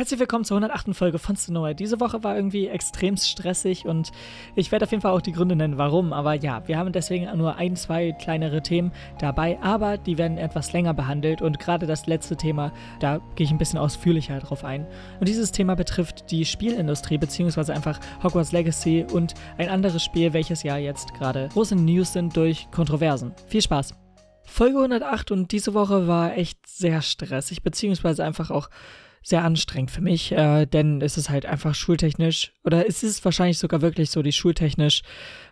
Herzlich willkommen zur 108. Folge von Sonora. Diese Woche war irgendwie extrem stressig und ich werde auf jeden Fall auch die Gründe nennen, warum. Aber ja, wir haben deswegen nur ein, zwei kleinere Themen dabei, aber die werden etwas länger behandelt und gerade das letzte Thema, da gehe ich ein bisschen ausführlicher drauf ein. Und dieses Thema betrifft die Spielindustrie, beziehungsweise einfach Hogwarts Legacy und ein anderes Spiel, welches ja jetzt gerade große News sind durch Kontroversen. Viel Spaß! Folge 108 und diese Woche war echt sehr stressig, beziehungsweise einfach auch sehr anstrengend für mich, äh, denn es ist halt einfach schultechnisch, oder es ist wahrscheinlich sogar wirklich so die schultechnisch,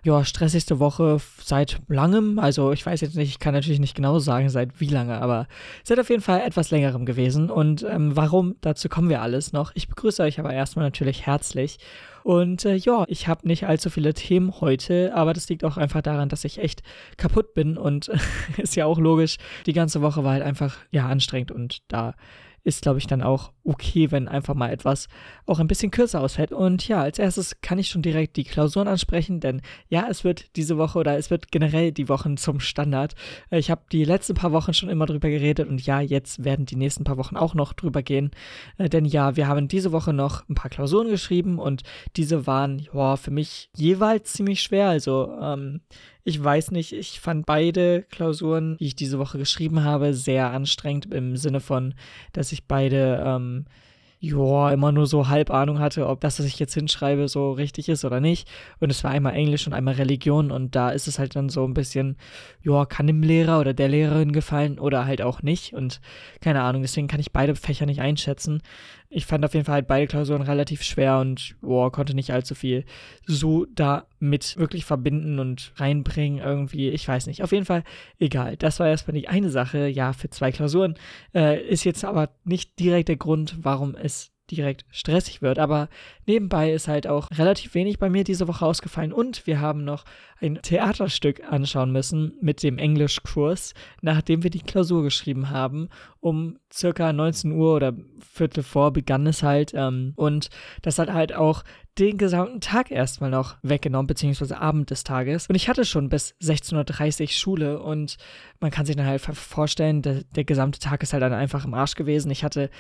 ja, stressigste Woche seit langem. Also ich weiß jetzt nicht, ich kann natürlich nicht genau sagen, seit wie lange, aber seit auf jeden Fall etwas längerem gewesen. Und ähm, warum, dazu kommen wir alles noch. Ich begrüße euch aber erstmal natürlich herzlich. Und äh, ja, ich habe nicht allzu viele Themen heute, aber das liegt auch einfach daran, dass ich echt kaputt bin und ist ja auch logisch. Die ganze Woche war halt einfach ja anstrengend und da ist, glaube ich, dann auch okay, wenn einfach mal etwas auch ein bisschen kürzer ausfällt. Und ja, als erstes kann ich schon direkt die Klausuren ansprechen, denn ja, es wird diese Woche oder es wird generell die Wochen zum Standard. Äh, ich habe die letzten paar Wochen schon immer drüber geredet und ja, jetzt werden die nächsten paar Wochen auch noch drüber gehen. Äh, denn ja, wir haben diese Woche noch ein paar Klausuren geschrieben und diese waren ja für mich jeweils ziemlich schwer. Also ähm, ich weiß nicht, ich fand beide Klausuren, die ich diese Woche geschrieben habe, sehr anstrengend im Sinne von, dass ich beide ähm, ja, immer nur so halb Ahnung hatte, ob das, was ich jetzt hinschreibe, so richtig ist oder nicht. Und es war einmal Englisch und einmal Religion und da ist es halt dann so ein bisschen, ja, kann dem Lehrer oder der Lehrerin gefallen oder halt auch nicht. Und keine Ahnung, deswegen kann ich beide Fächer nicht einschätzen ich fand auf jeden Fall halt beide Klausuren relativ schwer und boah, konnte nicht allzu viel so damit wirklich verbinden und reinbringen irgendwie. Ich weiß nicht. Auf jeden Fall egal. Das war erstmal die eine Sache. Ja, für zwei Klausuren äh, ist jetzt aber nicht direkt der Grund, warum es direkt stressig wird. Aber nebenbei ist halt auch relativ wenig bei mir diese Woche ausgefallen und wir haben noch ein Theaterstück anschauen müssen mit dem Englischkurs, nachdem wir die Klausur geschrieben haben. Um circa 19 Uhr oder Viertel vor begann es halt ähm, und das hat halt auch den gesamten Tag erstmal noch weggenommen, beziehungsweise Abend des Tages. Und ich hatte schon bis 16.30 Uhr Schule und man kann sich dann halt vorstellen, der, der gesamte Tag ist halt dann einfach im Arsch gewesen. Ich hatte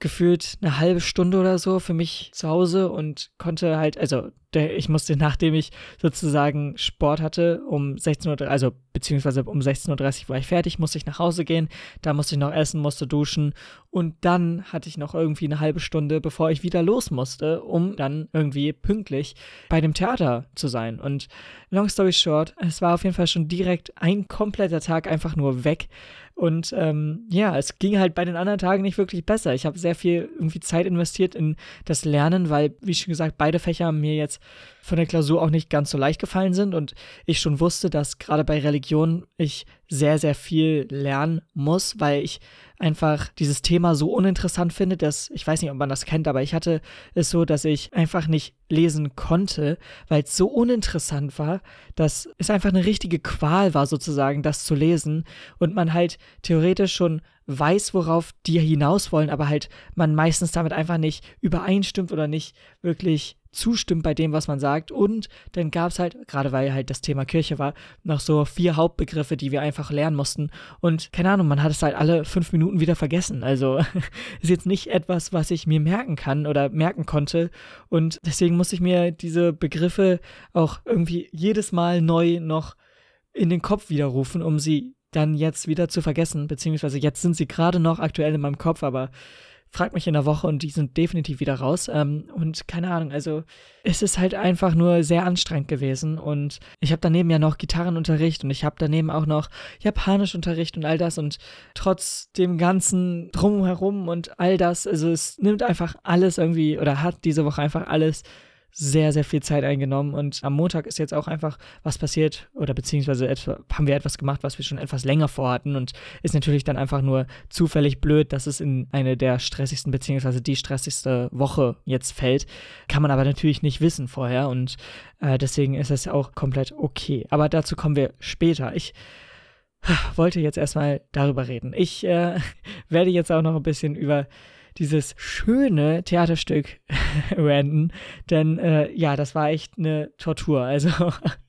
gefühlt eine halbe Stunde oder so für mich zu Hause und konnte halt, also ich musste, nachdem ich sozusagen Sport hatte, um 16 Uhr, also beziehungsweise um 16.30 Uhr war ich fertig, musste ich nach Hause gehen, da musste ich noch essen, musste duschen und dann hatte ich noch irgendwie eine halbe Stunde, bevor ich wieder los musste, um dann irgendwie pünktlich bei dem Theater zu sein. Und long story short, es war auf jeden Fall schon direkt ein kompletter Tag einfach nur weg. Und ähm, ja, es ging halt bei den anderen Tagen nicht wirklich besser. Ich habe sehr viel irgendwie Zeit investiert in das Lernen, weil, wie schon gesagt, beide Fächer mir jetzt von der Klausur auch nicht ganz so leicht gefallen sind und ich schon wusste, dass gerade bei Religion ich sehr, sehr viel lernen muss, weil ich einfach dieses Thema so uninteressant finde, dass ich weiß nicht, ob man das kennt, aber ich hatte es so, dass ich einfach nicht lesen konnte, weil es so uninteressant war, dass es einfach eine richtige Qual war, sozusagen, das zu lesen und man halt theoretisch schon weiß, worauf die hinaus wollen, aber halt man meistens damit einfach nicht übereinstimmt oder nicht wirklich zustimmt bei dem, was man sagt. Und dann gab es halt, gerade weil halt das Thema Kirche war, noch so vier Hauptbegriffe, die wir einfach lernen mussten. Und keine Ahnung, man hat es halt alle fünf Minuten wieder vergessen. Also ist jetzt nicht etwas, was ich mir merken kann oder merken konnte. Und deswegen muss ich mir diese Begriffe auch irgendwie jedes Mal neu noch in den Kopf widerrufen, um sie dann jetzt wieder zu vergessen. Beziehungsweise jetzt sind sie gerade noch aktuell in meinem Kopf, aber fragt mich in der Woche und die sind definitiv wieder raus. Ähm, und keine Ahnung, also es ist halt einfach nur sehr anstrengend gewesen. Und ich habe daneben ja noch Gitarrenunterricht und ich habe daneben auch noch Japanischunterricht und all das. Und trotz dem ganzen Drumherum und all das, also es nimmt einfach alles irgendwie oder hat diese Woche einfach alles sehr, sehr viel Zeit eingenommen und am Montag ist jetzt auch einfach was passiert oder beziehungsweise etwa, haben wir etwas gemacht, was wir schon etwas länger vorhatten und ist natürlich dann einfach nur zufällig blöd, dass es in eine der stressigsten beziehungsweise die stressigste Woche jetzt fällt. Kann man aber natürlich nicht wissen vorher und äh, deswegen ist es auch komplett okay. Aber dazu kommen wir später. Ich wollte jetzt erstmal darüber reden. Ich äh, werde jetzt auch noch ein bisschen über dieses schöne Theaterstück ranten, denn äh, ja, das war echt eine Tortur. Also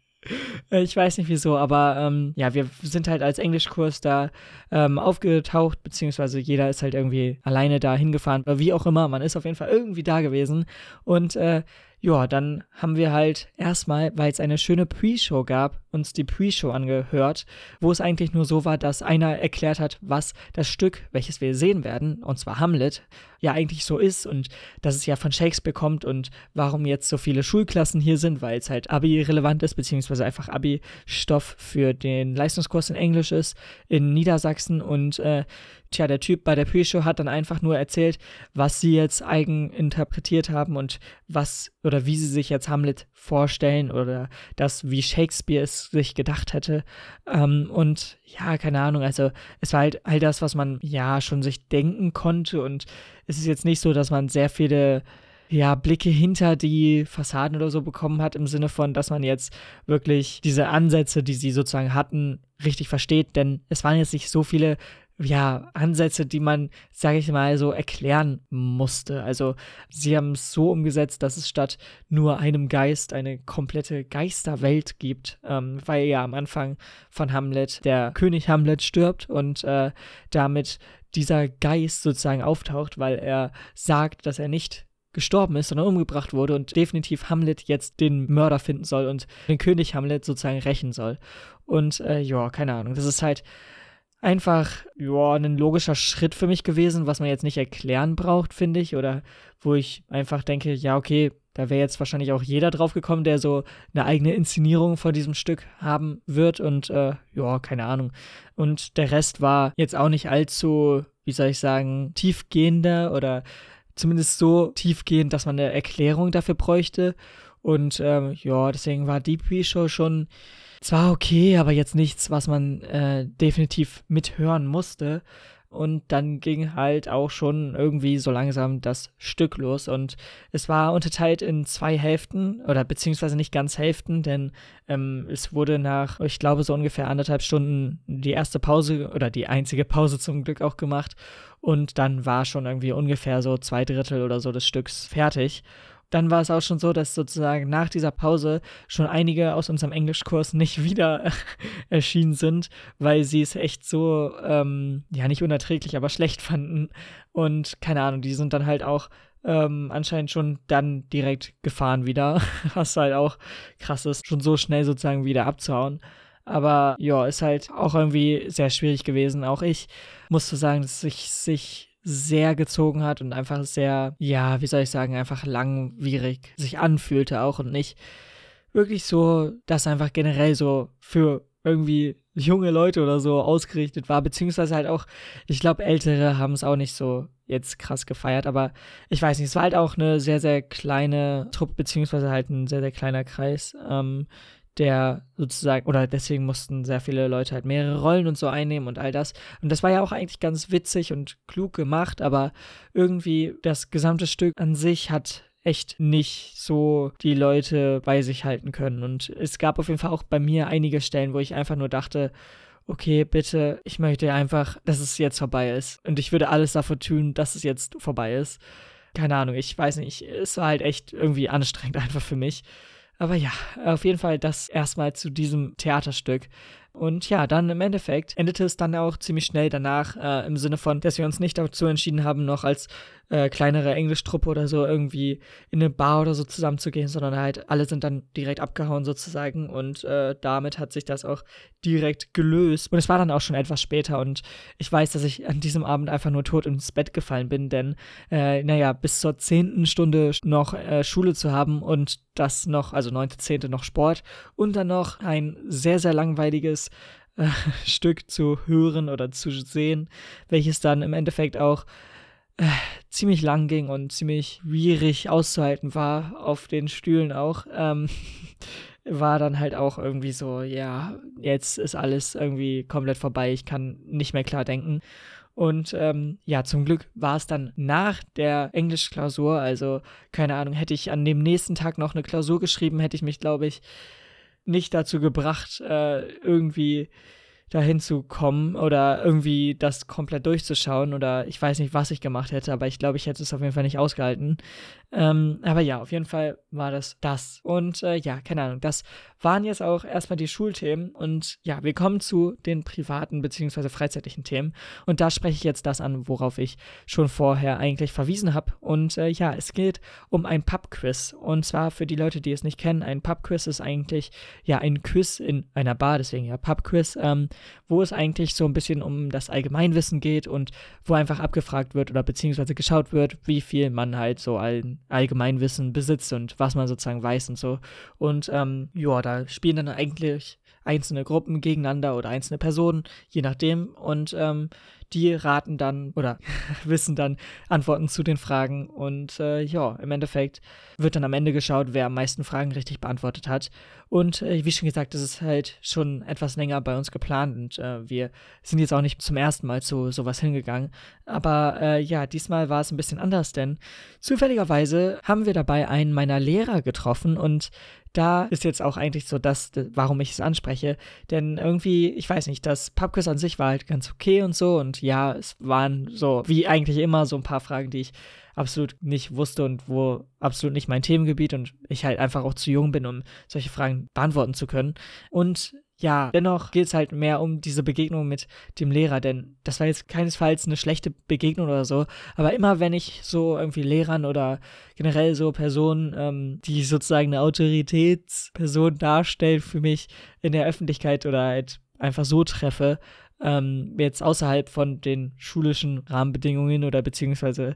Äh, ich weiß nicht wieso, aber ähm, ja, wir sind halt als Englischkurs da ähm, aufgetaucht, beziehungsweise jeder ist halt irgendwie alleine da hingefahren, oder wie auch immer, man ist auf jeden Fall irgendwie da gewesen. Und äh, ja, dann haben wir halt erstmal, weil es eine schöne Pre-Show gab, uns die Pre-Show angehört, wo es eigentlich nur so war, dass einer erklärt hat, was das Stück, welches wir sehen werden, und zwar Hamlet, ja eigentlich so ist und dass es ja von Shakespeare kommt und warum jetzt so viele Schulklassen hier sind, weil es halt Abi-relevant ist, beziehungsweise einfach Abi-Stoff für den Leistungskurs in Englisch ist in Niedersachsen und äh, tja, der Typ bei der Pre-Show hat dann einfach nur erzählt, was sie jetzt eigen interpretiert haben und was oder wie sie sich jetzt Hamlet vorstellen oder das, wie Shakespeare es sich gedacht hätte. Ähm, und ja, keine Ahnung, also es war halt all das, was man ja schon sich denken konnte und es ist jetzt nicht so, dass man sehr viele ja, Blicke hinter die Fassaden oder so bekommen hat, im Sinne von, dass man jetzt wirklich diese Ansätze, die sie sozusagen hatten, richtig versteht, denn es waren jetzt nicht so viele ja, Ansätze, die man, sage ich mal, so erklären musste. Also sie haben es so umgesetzt, dass es statt nur einem Geist eine komplette Geisterwelt gibt, ähm, weil ja am Anfang von Hamlet der König Hamlet stirbt und äh, damit dieser Geist sozusagen auftaucht, weil er sagt, dass er nicht gestorben ist, sondern umgebracht wurde und definitiv Hamlet jetzt den Mörder finden soll und den König Hamlet sozusagen rächen soll. Und äh, ja, keine Ahnung, das ist halt einfach, ja, ein logischer Schritt für mich gewesen, was man jetzt nicht erklären braucht, finde ich, oder wo ich einfach denke, ja, okay, da wäre jetzt wahrscheinlich auch jeder drauf gekommen, der so eine eigene Inszenierung von diesem Stück haben wird und äh, ja, keine Ahnung. Und der Rest war jetzt auch nicht allzu, wie soll ich sagen, tiefgehender oder zumindest so tiefgehend, dass man eine Erklärung dafür bräuchte. Und ähm, ja, deswegen war die Pre-Show schon zwar okay, aber jetzt nichts, was man äh, definitiv mithören musste. Und dann ging halt auch schon irgendwie so langsam das Stück los. Und es war unterteilt in zwei Hälften oder beziehungsweise nicht ganz Hälften, denn ähm, es wurde nach, ich glaube, so ungefähr anderthalb Stunden die erste Pause oder die einzige Pause zum Glück auch gemacht. Und dann war schon irgendwie ungefähr so zwei Drittel oder so des Stücks fertig dann war es auch schon so, dass sozusagen nach dieser Pause schon einige aus unserem Englischkurs nicht wieder erschienen sind, weil sie es echt so, ähm, ja, nicht unerträglich, aber schlecht fanden. Und keine Ahnung, die sind dann halt auch ähm, anscheinend schon dann direkt gefahren wieder, was halt auch krass ist, schon so schnell sozusagen wieder abzuhauen. Aber ja, ist halt auch irgendwie sehr schwierig gewesen. Auch ich musste sagen, dass ich sich sehr gezogen hat und einfach sehr, ja, wie soll ich sagen, einfach langwierig sich anfühlte auch und nicht wirklich so, dass einfach generell so für irgendwie junge Leute oder so ausgerichtet war, beziehungsweise halt auch, ich glaube, Ältere haben es auch nicht so jetzt krass gefeiert, aber ich weiß nicht, es war halt auch eine sehr, sehr kleine Truppe, beziehungsweise halt ein sehr, sehr kleiner Kreis. Ähm, der sozusagen, oder deswegen mussten sehr viele Leute halt mehrere Rollen und so einnehmen und all das. Und das war ja auch eigentlich ganz witzig und klug gemacht, aber irgendwie das gesamte Stück an sich hat echt nicht so die Leute bei sich halten können. Und es gab auf jeden Fall auch bei mir einige Stellen, wo ich einfach nur dachte, okay, bitte, ich möchte einfach, dass es jetzt vorbei ist. Und ich würde alles dafür tun, dass es jetzt vorbei ist. Keine Ahnung, ich weiß nicht, es war halt echt irgendwie anstrengend einfach für mich. Aber ja, auf jeden Fall das erstmal zu diesem Theaterstück. Und ja, dann im Endeffekt endete es dann auch ziemlich schnell danach, äh, im Sinne von, dass wir uns nicht dazu entschieden haben, noch als äh, kleinere Englischtruppe oder so irgendwie in eine Bar oder so zusammenzugehen, sondern halt alle sind dann direkt abgehauen sozusagen und äh, damit hat sich das auch direkt gelöst. Und es war dann auch schon etwas später und ich weiß, dass ich an diesem Abend einfach nur tot ins Bett gefallen bin, denn äh, naja, bis zur zehnten Stunde noch äh, Schule zu haben und das noch, also neunte, zehnte noch Sport und dann noch ein sehr, sehr langweiliges äh, Stück zu hören oder zu sehen, welches dann im Endeffekt auch äh, ziemlich lang ging und ziemlich schwierig auszuhalten war, auf den Stühlen auch, ähm, war dann halt auch irgendwie so, ja, jetzt ist alles irgendwie komplett vorbei, ich kann nicht mehr klar denken. Und ähm, ja, zum Glück war es dann nach der Englischklausur, also keine Ahnung, hätte ich an dem nächsten Tag noch eine Klausur geschrieben, hätte ich mich, glaube ich, nicht dazu gebracht, äh, irgendwie dahin zu kommen oder irgendwie das komplett durchzuschauen oder ich weiß nicht, was ich gemacht hätte, aber ich glaube, ich hätte es auf jeden Fall nicht ausgehalten. Ähm, aber ja, auf jeden Fall war das das. Und äh, ja, keine Ahnung, das waren jetzt auch erstmal die Schulthemen und ja, wir kommen zu den privaten bzw. freizeitlichen Themen und da spreche ich jetzt das an, worauf ich schon vorher eigentlich verwiesen habe und äh, ja, es geht um ein Pub-Quiz und zwar für die Leute, die es nicht kennen, ein Pub-Quiz ist eigentlich ja ein Quiz in einer Bar, deswegen ja Pub-Quiz, ähm, wo es eigentlich so ein bisschen um das Allgemeinwissen geht und wo einfach abgefragt wird oder beziehungsweise geschaut wird, wie viel man halt so ein Allgemeinwissen besitzt und was man sozusagen weiß und so und ähm, ja, da spielen dann eigentlich einzelne Gruppen gegeneinander oder einzelne Personen, je nachdem. Und ähm, die raten dann oder wissen dann Antworten zu den Fragen. Und äh, ja, im Endeffekt wird dann am Ende geschaut, wer am meisten Fragen richtig beantwortet hat. Und äh, wie schon gesagt, das ist halt schon etwas länger bei uns geplant und äh, wir sind jetzt auch nicht zum ersten Mal zu sowas hingegangen. Aber äh, ja, diesmal war es ein bisschen anders, denn zufälligerweise haben wir dabei einen meiner Lehrer getroffen und da ist jetzt auch eigentlich so das, warum ich es anspreche. Denn irgendwie, ich weiß nicht, das Pubquiz an sich war halt ganz okay und so. Und ja, es waren so, wie eigentlich immer, so ein paar Fragen, die ich absolut nicht wusste und wo absolut nicht mein Themengebiet und ich halt einfach auch zu jung bin, um solche Fragen beantworten zu können. Und ja, dennoch geht es halt mehr um diese Begegnung mit dem Lehrer, denn das war jetzt keinesfalls eine schlechte Begegnung oder so, aber immer wenn ich so irgendwie Lehrern oder generell so Personen, ähm, die sozusagen eine Autoritätsperson darstellt für mich in der Öffentlichkeit oder halt einfach so treffe, ähm, jetzt außerhalb von den schulischen Rahmenbedingungen oder beziehungsweise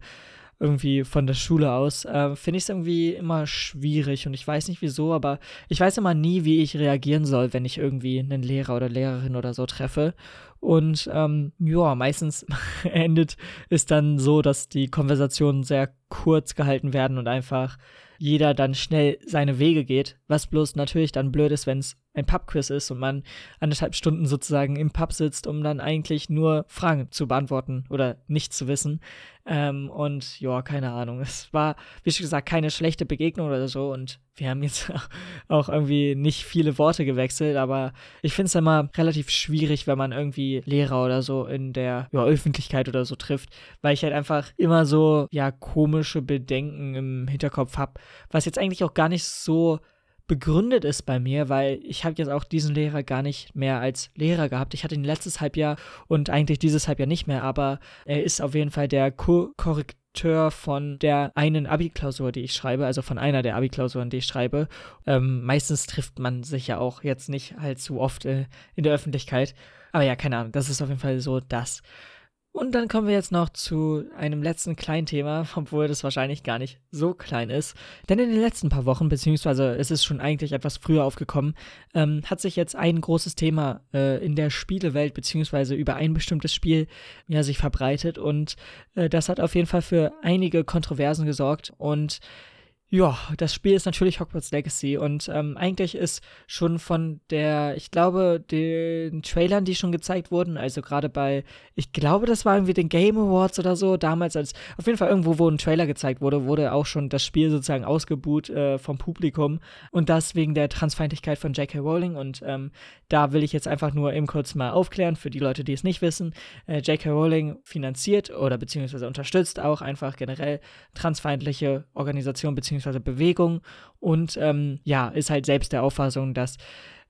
irgendwie von der Schule aus, äh, finde ich es irgendwie immer schwierig und ich weiß nicht wieso, aber ich weiß immer nie, wie ich reagieren soll, wenn ich irgendwie einen Lehrer oder Lehrerin oder so treffe. Und ähm, ja, meistens endet es dann so, dass die Konversationen sehr kurz gehalten werden und einfach jeder dann schnell seine Wege geht, was bloß natürlich dann blöd ist, wenn es ein Pubquiz ist und man anderthalb Stunden sozusagen im Pub sitzt, um dann eigentlich nur Fragen zu beantworten oder nicht zu wissen. Ähm, und ja, keine Ahnung. Es war, wie schon gesagt, keine schlechte Begegnung oder so. Und wir haben jetzt auch irgendwie nicht viele Worte gewechselt, aber ich finde es immer relativ schwierig, wenn man irgendwie Lehrer oder so in der ja, Öffentlichkeit oder so trifft, weil ich halt einfach immer so, ja, komische Bedenken im Hinterkopf habe, was jetzt eigentlich auch gar nicht so begründet ist bei mir, weil ich habe jetzt auch diesen Lehrer gar nicht mehr als Lehrer gehabt. Ich hatte ihn letztes Halbjahr und eigentlich dieses Halbjahr nicht mehr, aber er ist auf jeden Fall der Ko Korrekteur von der einen Abi-Klausur, die ich schreibe, also von einer der Abi-Klausuren, die ich schreibe. Ähm, meistens trifft man sich ja auch jetzt nicht allzu oft äh, in der Öffentlichkeit. Aber ja, keine Ahnung, das ist auf jeden Fall so das. Und dann kommen wir jetzt noch zu einem letzten kleinen Thema, obwohl das wahrscheinlich gar nicht so klein ist. Denn in den letzten paar Wochen, beziehungsweise es ist schon eigentlich etwas früher aufgekommen, ähm, hat sich jetzt ein großes Thema äh, in der Spielewelt, beziehungsweise über ein bestimmtes Spiel, ja, sich verbreitet. Und äh, das hat auf jeden Fall für einige Kontroversen gesorgt. Und ja, das Spiel ist natürlich Hogwarts Legacy und ähm, eigentlich ist schon von der, ich glaube, den Trailern, die schon gezeigt wurden, also gerade bei, ich glaube, das war irgendwie den Game Awards oder so, damals als, auf jeden Fall irgendwo, wo ein Trailer gezeigt wurde, wurde auch schon das Spiel sozusagen ausgebuht äh, vom Publikum und das wegen der Transfeindlichkeit von J.K. Rowling und ähm, da will ich jetzt einfach nur eben kurz mal aufklären für die Leute, die es nicht wissen. Äh, J.K. Rowling finanziert oder beziehungsweise unterstützt auch einfach generell transfeindliche Organisationen beziehungsweise beziehungsweise Bewegung und ähm, ja, ist halt selbst der Auffassung, dass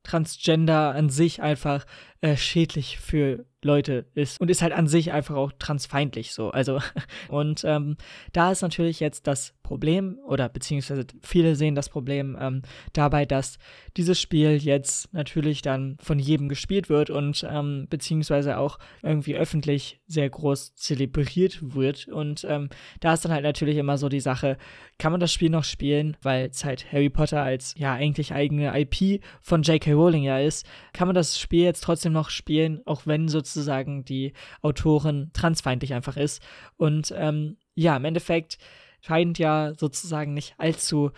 Transgender an sich einfach äh, schädlich für Leute ist und ist halt an sich einfach auch transfeindlich so. Also, und ähm, da ist natürlich jetzt das Problem, oder beziehungsweise viele sehen das Problem ähm, dabei, dass dieses Spiel jetzt natürlich dann von jedem gespielt wird und ähm, beziehungsweise auch irgendwie öffentlich sehr groß zelebriert wird. Und ähm, da ist dann halt natürlich immer so die Sache, kann man das Spiel noch spielen, weil es halt Harry Potter als ja eigentlich eigene IP von J.K. Rowling ja ist, kann man das Spiel jetzt trotzdem noch spielen, auch wenn sozusagen die Autorin transfeindlich einfach ist. Und ähm, ja, im Endeffekt scheint ja sozusagen nicht allzu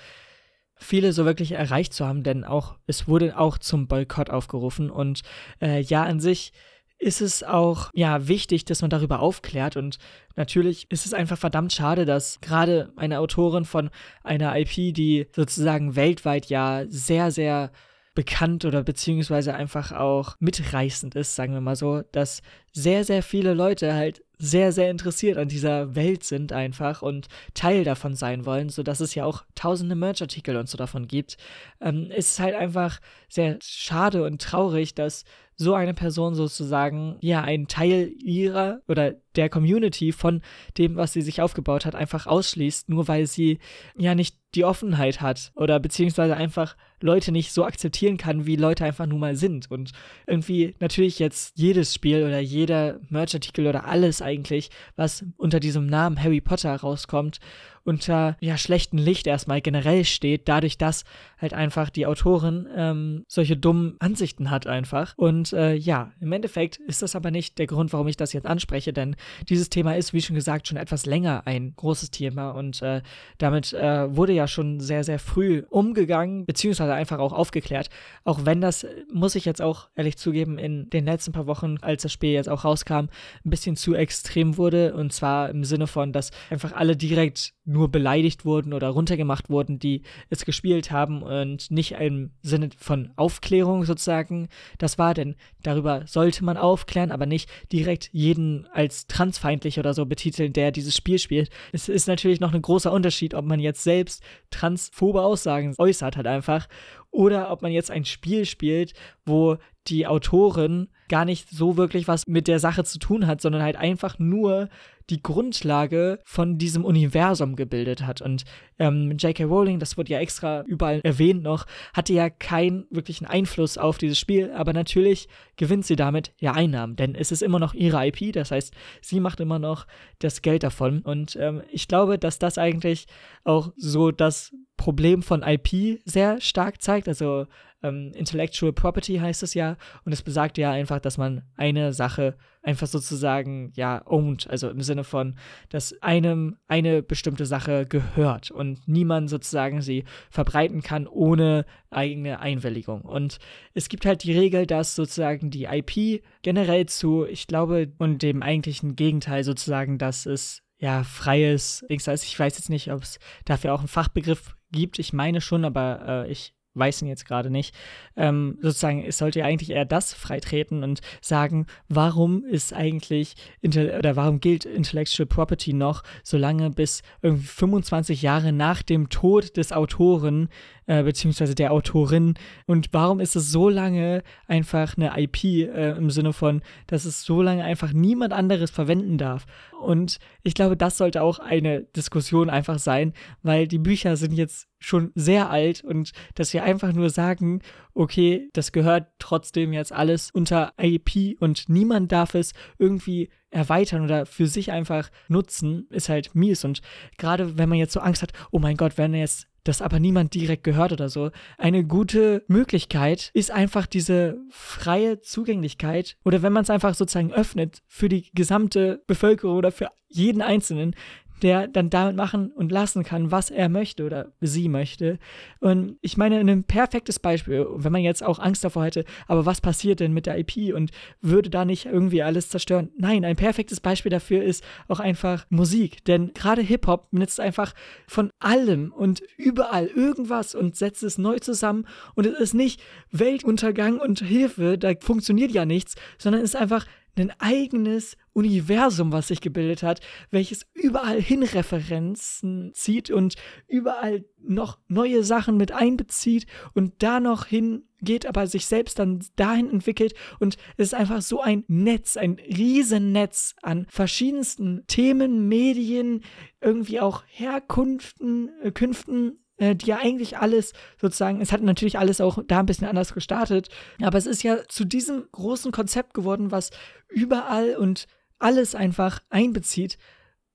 viele so wirklich erreicht zu haben, denn auch es wurde auch zum Boykott aufgerufen und äh, ja an sich ist es auch ja wichtig, dass man darüber aufklärt und natürlich ist es einfach verdammt schade, dass gerade eine Autorin von einer IP, die sozusagen weltweit ja sehr sehr bekannt oder beziehungsweise einfach auch mitreißend ist, sagen wir mal so, dass sehr, sehr viele Leute halt sehr, sehr interessiert an dieser Welt sind einfach und Teil davon sein wollen, sodass es ja auch tausende Merch-Artikel und so davon gibt. Ähm, ist halt einfach sehr schade und traurig, dass so eine Person sozusagen ja einen Teil ihrer oder der Community von dem, was sie sich aufgebaut hat, einfach ausschließt, nur weil sie ja nicht die Offenheit hat oder beziehungsweise einfach Leute nicht so akzeptieren kann, wie Leute einfach nun mal sind. Und irgendwie natürlich jetzt jedes Spiel oder jeder Merchartikel oder alles eigentlich, was unter diesem Namen Harry Potter rauskommt unter ja, schlechtem Licht erstmal generell steht, dadurch, dass halt einfach die Autorin ähm, solche dummen Ansichten hat einfach. Und äh, ja, im Endeffekt ist das aber nicht der Grund, warum ich das jetzt anspreche, denn dieses Thema ist, wie schon gesagt, schon etwas länger ein großes Thema und äh, damit äh, wurde ja schon sehr, sehr früh umgegangen, beziehungsweise einfach auch aufgeklärt. Auch wenn das, muss ich jetzt auch ehrlich zugeben, in den letzten paar Wochen, als das Spiel jetzt auch rauskam, ein bisschen zu extrem wurde. Und zwar im Sinne von, dass einfach alle direkt nur beleidigt wurden oder runtergemacht wurden, die es gespielt haben und nicht im Sinne von Aufklärung sozusagen das war, denn darüber sollte man aufklären, aber nicht direkt jeden als transfeindlich oder so betiteln, der dieses Spiel spielt. Es ist natürlich noch ein großer Unterschied, ob man jetzt selbst transphobe Aussagen äußert hat einfach oder ob man jetzt ein Spiel spielt, wo die Autorin gar nicht so wirklich was mit der Sache zu tun hat, sondern halt einfach nur die Grundlage von diesem Universum gebildet hat. Und ähm, J.K. Rowling, das wurde ja extra überall erwähnt noch, hatte ja keinen wirklichen Einfluss auf dieses Spiel, aber natürlich gewinnt sie damit ja Einnahmen, denn es ist immer noch ihre IP, das heißt, sie macht immer noch das Geld davon. Und ähm, ich glaube, dass das eigentlich auch so das Problem von IP sehr stark zeigt. Also ähm, Intellectual Property heißt es ja. Und es besagt ja einfach, dass man eine Sache einfach sozusagen, ja, owned. Also im Sinne von, dass einem eine bestimmte Sache gehört und niemand sozusagen sie verbreiten kann ohne eigene Einwilligung. Und es gibt halt die Regel, dass sozusagen die IP generell zu, ich glaube, und dem eigentlichen Gegenteil sozusagen, dass es ja, freies Dings heißt. Ich weiß jetzt nicht, ob es dafür auch einen Fachbegriff gibt. Ich meine schon, aber äh, ich weiß ihn jetzt gerade nicht, ähm, sozusagen, es sollte ja eigentlich eher das freitreten und sagen, warum ist eigentlich, oder warum gilt Intellectual Property noch, solange bis irgendwie 25 Jahre nach dem Tod des Autoren äh, beziehungsweise der Autorin. Und warum ist es so lange einfach eine IP äh, im Sinne von, dass es so lange einfach niemand anderes verwenden darf? Und ich glaube, das sollte auch eine Diskussion einfach sein, weil die Bücher sind jetzt schon sehr alt und dass wir einfach nur sagen, okay, das gehört trotzdem jetzt alles unter IP und niemand darf es irgendwie erweitern oder für sich einfach nutzen, ist halt mies. Und gerade wenn man jetzt so Angst hat, oh mein Gott, wenn jetzt das aber niemand direkt gehört oder so. Eine gute Möglichkeit ist einfach diese freie Zugänglichkeit oder wenn man es einfach sozusagen öffnet für die gesamte Bevölkerung oder für jeden Einzelnen, der dann damit machen und lassen kann, was er möchte oder sie möchte. Und ich meine, ein perfektes Beispiel, wenn man jetzt auch Angst davor hätte, aber was passiert denn mit der IP und würde da nicht irgendwie alles zerstören? Nein, ein perfektes Beispiel dafür ist auch einfach Musik, denn gerade Hip-Hop benutzt einfach von allem und überall irgendwas und setzt es neu zusammen und es ist nicht Weltuntergang und Hilfe, da funktioniert ja nichts, sondern es ist einfach ein eigenes Universum, was sich gebildet hat, welches überall hin Referenzen zieht und überall noch neue Sachen mit einbezieht und da noch hingeht, aber sich selbst dann dahin entwickelt. Und es ist einfach so ein Netz, ein Riesennetz an verschiedensten Themen, Medien, irgendwie auch Herkunften, äh, Künften, äh, die ja eigentlich alles sozusagen, es hat natürlich alles auch da ein bisschen anders gestartet, aber es ist ja zu diesem großen Konzept geworden, was überall und alles einfach einbezieht.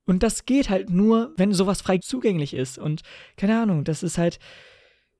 Und das geht halt nur, wenn sowas frei zugänglich ist. Und keine Ahnung, das ist halt,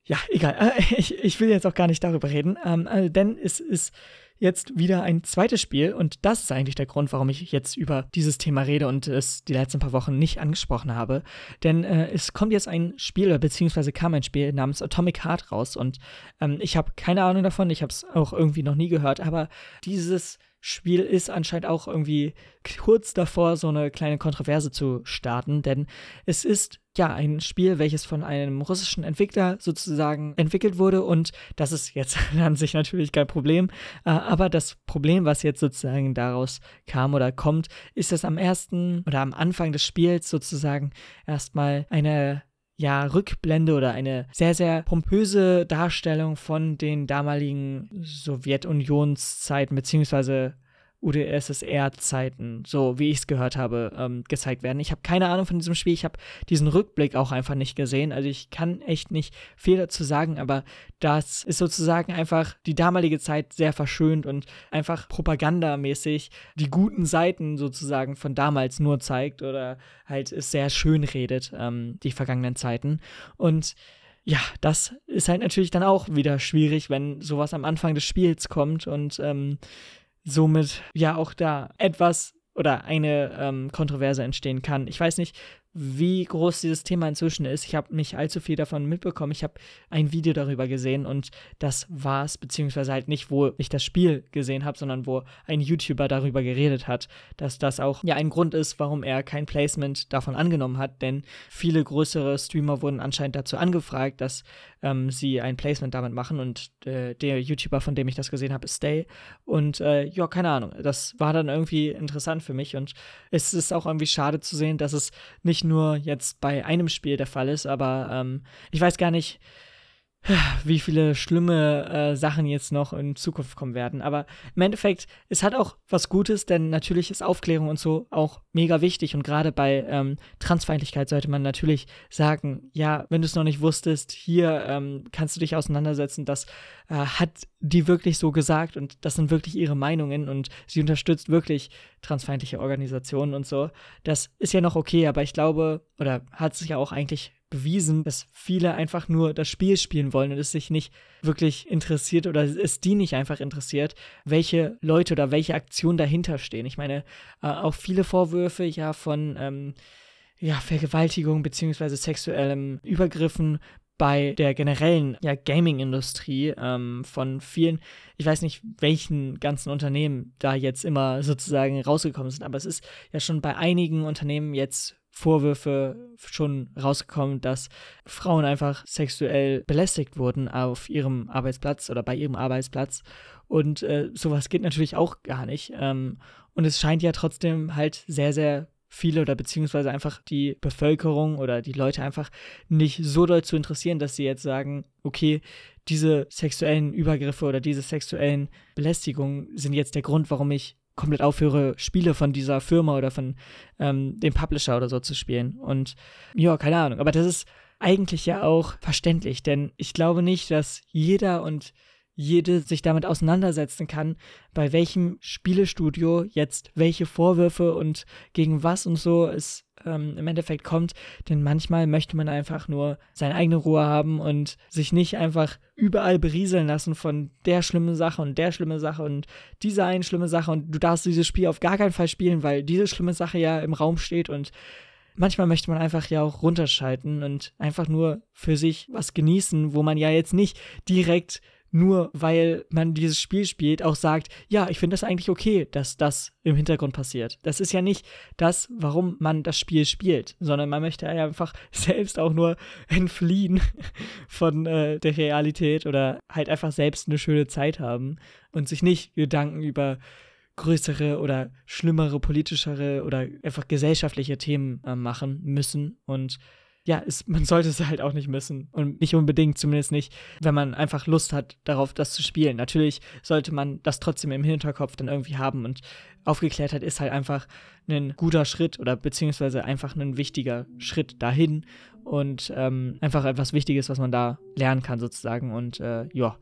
ja, egal. Ich, ich will jetzt auch gar nicht darüber reden, ähm, äh, denn es ist jetzt wieder ein zweites Spiel und das ist eigentlich der Grund, warum ich jetzt über dieses Thema rede und es die letzten paar Wochen nicht angesprochen habe. Denn äh, es kommt jetzt ein Spiel, beziehungsweise kam ein Spiel namens Atomic Heart raus und ähm, ich habe keine Ahnung davon, ich habe es auch irgendwie noch nie gehört, aber dieses Spiel ist anscheinend auch irgendwie kurz davor, so eine kleine Kontroverse zu starten, denn es ist ja, ein Spiel, welches von einem russischen Entwickler sozusagen entwickelt wurde. Und das ist jetzt an sich natürlich kein Problem, äh, aber das Problem, was jetzt sozusagen daraus kam oder kommt, ist, dass am ersten oder am Anfang des Spiels sozusagen erstmal eine ja, Rückblende oder eine sehr, sehr pompöse Darstellung von den damaligen Sowjetunionszeiten beziehungsweise UdSSR-Zeiten, so wie ich es gehört habe, ähm, gezeigt werden. Ich habe keine Ahnung von diesem Spiel. Ich habe diesen Rückblick auch einfach nicht gesehen. Also ich kann echt nicht viel dazu sagen, aber das ist sozusagen einfach die damalige Zeit sehr verschönt und einfach propagandamäßig die guten Seiten sozusagen von damals nur zeigt oder halt es sehr schön redet, ähm, die vergangenen Zeiten. Und ja, das ist halt natürlich dann auch wieder schwierig, wenn sowas am Anfang des Spiels kommt und ähm, somit ja auch da etwas oder eine ähm, Kontroverse entstehen kann. Ich weiß nicht, wie groß dieses Thema inzwischen ist. Ich habe nicht allzu viel davon mitbekommen. Ich habe ein Video darüber gesehen und das war es, beziehungsweise halt nicht, wo ich das Spiel gesehen habe, sondern wo ein YouTuber darüber geredet hat, dass das auch ja ein Grund ist, warum er kein Placement davon angenommen hat, denn viele größere Streamer wurden anscheinend dazu angefragt, dass ähm, sie ein Placement damit machen und äh, der YouTuber, von dem ich das gesehen habe, ist Stay. Und äh, ja, keine Ahnung, das war dann irgendwie interessant für mich und es ist auch irgendwie schade zu sehen, dass es nicht nur jetzt bei einem Spiel der Fall ist, aber ähm, ich weiß gar nicht, wie viele schlimme äh, Sachen jetzt noch in Zukunft kommen werden. Aber im Endeffekt, es hat auch was Gutes, denn natürlich ist Aufklärung und so auch mega wichtig. Und gerade bei ähm, Transfeindlichkeit sollte man natürlich sagen, ja, wenn du es noch nicht wusstest, hier ähm, kannst du dich auseinandersetzen. Das äh, hat die wirklich so gesagt und das sind wirklich ihre Meinungen und sie unterstützt wirklich transfeindliche Organisationen und so. Das ist ja noch okay, aber ich glaube, oder hat sich ja auch eigentlich bewiesen, dass viele einfach nur das Spiel spielen wollen und es sich nicht wirklich interessiert oder es die nicht einfach interessiert, welche Leute oder welche Aktionen dahinter stehen. Ich meine, äh, auch viele Vorwürfe ja von ähm, ja, Vergewaltigung beziehungsweise sexuellem Übergriffen bei der generellen ja, Gaming-Industrie ähm, von vielen, ich weiß nicht, welchen ganzen Unternehmen da jetzt immer sozusagen rausgekommen sind, aber es ist ja schon bei einigen Unternehmen jetzt Vorwürfe schon rausgekommen, dass Frauen einfach sexuell belästigt wurden auf ihrem Arbeitsplatz oder bei ihrem Arbeitsplatz. Und äh, sowas geht natürlich auch gar nicht. Ähm, und es scheint ja trotzdem halt sehr, sehr viele oder beziehungsweise einfach die Bevölkerung oder die Leute einfach nicht so doll zu interessieren, dass sie jetzt sagen, okay, diese sexuellen Übergriffe oder diese sexuellen Belästigungen sind jetzt der Grund, warum ich komplett aufhöre, Spiele von dieser Firma oder von ähm, dem Publisher oder so zu spielen. Und ja, keine Ahnung. Aber das ist eigentlich ja auch verständlich, denn ich glaube nicht, dass jeder und jede sich damit auseinandersetzen kann, bei welchem Spielestudio jetzt welche Vorwürfe und gegen was und so es ähm, im Endeffekt kommt. Denn manchmal möchte man einfach nur seine eigene Ruhe haben und sich nicht einfach überall berieseln lassen von der schlimmen Sache und der schlimme Sache und dieser einen schlimme Sache und du darfst dieses Spiel auf gar keinen Fall spielen, weil diese schlimme Sache ja im Raum steht und manchmal möchte man einfach ja auch runterschalten und einfach nur für sich was genießen, wo man ja jetzt nicht direkt nur weil man dieses Spiel spielt, auch sagt, ja, ich finde das eigentlich okay, dass das im Hintergrund passiert. Das ist ja nicht das, warum man das Spiel spielt, sondern man möchte ja einfach selbst auch nur entfliehen von äh, der Realität oder halt einfach selbst eine schöne Zeit haben und sich nicht Gedanken über größere oder schlimmere politischere oder einfach gesellschaftliche Themen äh, machen müssen und ja, es, man sollte es halt auch nicht müssen. Und nicht unbedingt, zumindest nicht, wenn man einfach Lust hat, darauf das zu spielen. Natürlich sollte man das trotzdem im Hinterkopf dann irgendwie haben. Und Aufgeklärtheit ist halt einfach ein guter Schritt oder beziehungsweise einfach ein wichtiger Schritt dahin. Und ähm, einfach etwas Wichtiges, was man da lernen kann, sozusagen. Und äh, ja.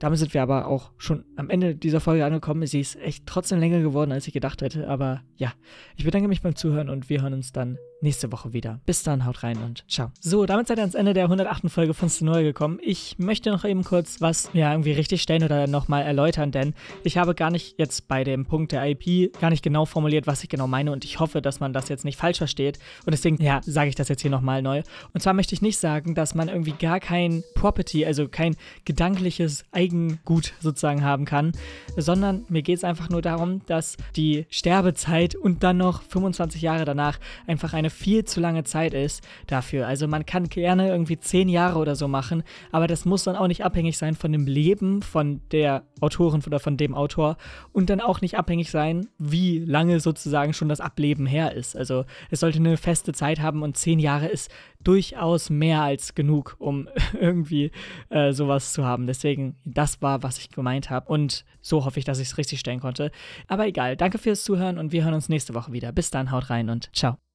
Damit sind wir aber auch schon am Ende dieser Folge angekommen. Sie ist echt trotzdem länger geworden, als ich gedacht hätte. Aber ja, ich bedanke mich beim Zuhören und wir hören uns dann nächste Woche wieder. Bis dann, haut rein und ciao. So, damit seid ihr ans Ende der 108. Folge von Stenoy gekommen. Ich möchte noch eben kurz was ja irgendwie richtig stellen oder nochmal erläutern, denn ich habe gar nicht jetzt bei dem Punkt der IP gar nicht genau formuliert, was ich genau meine und ich hoffe, dass man das jetzt nicht falsch versteht und deswegen, ja, sage ich das jetzt hier nochmal neu. Und zwar möchte ich nicht sagen, dass man irgendwie gar kein Property, also kein gedankliches Eigengut sozusagen haben kann, sondern mir geht es einfach nur darum, dass die Sterbezeit und dann noch 25 Jahre danach einfach eine eine viel zu lange Zeit ist dafür. Also man kann gerne irgendwie zehn Jahre oder so machen, aber das muss dann auch nicht abhängig sein von dem Leben von der Autorin oder von dem Autor und dann auch nicht abhängig sein, wie lange sozusagen schon das Ableben her ist. Also es sollte eine feste Zeit haben und zehn Jahre ist durchaus mehr als genug, um irgendwie äh, sowas zu haben. Deswegen, das war, was ich gemeint habe und so hoffe ich, dass ich es richtig stellen konnte. Aber egal, danke fürs Zuhören und wir hören uns nächste Woche wieder. Bis dann, haut rein und ciao.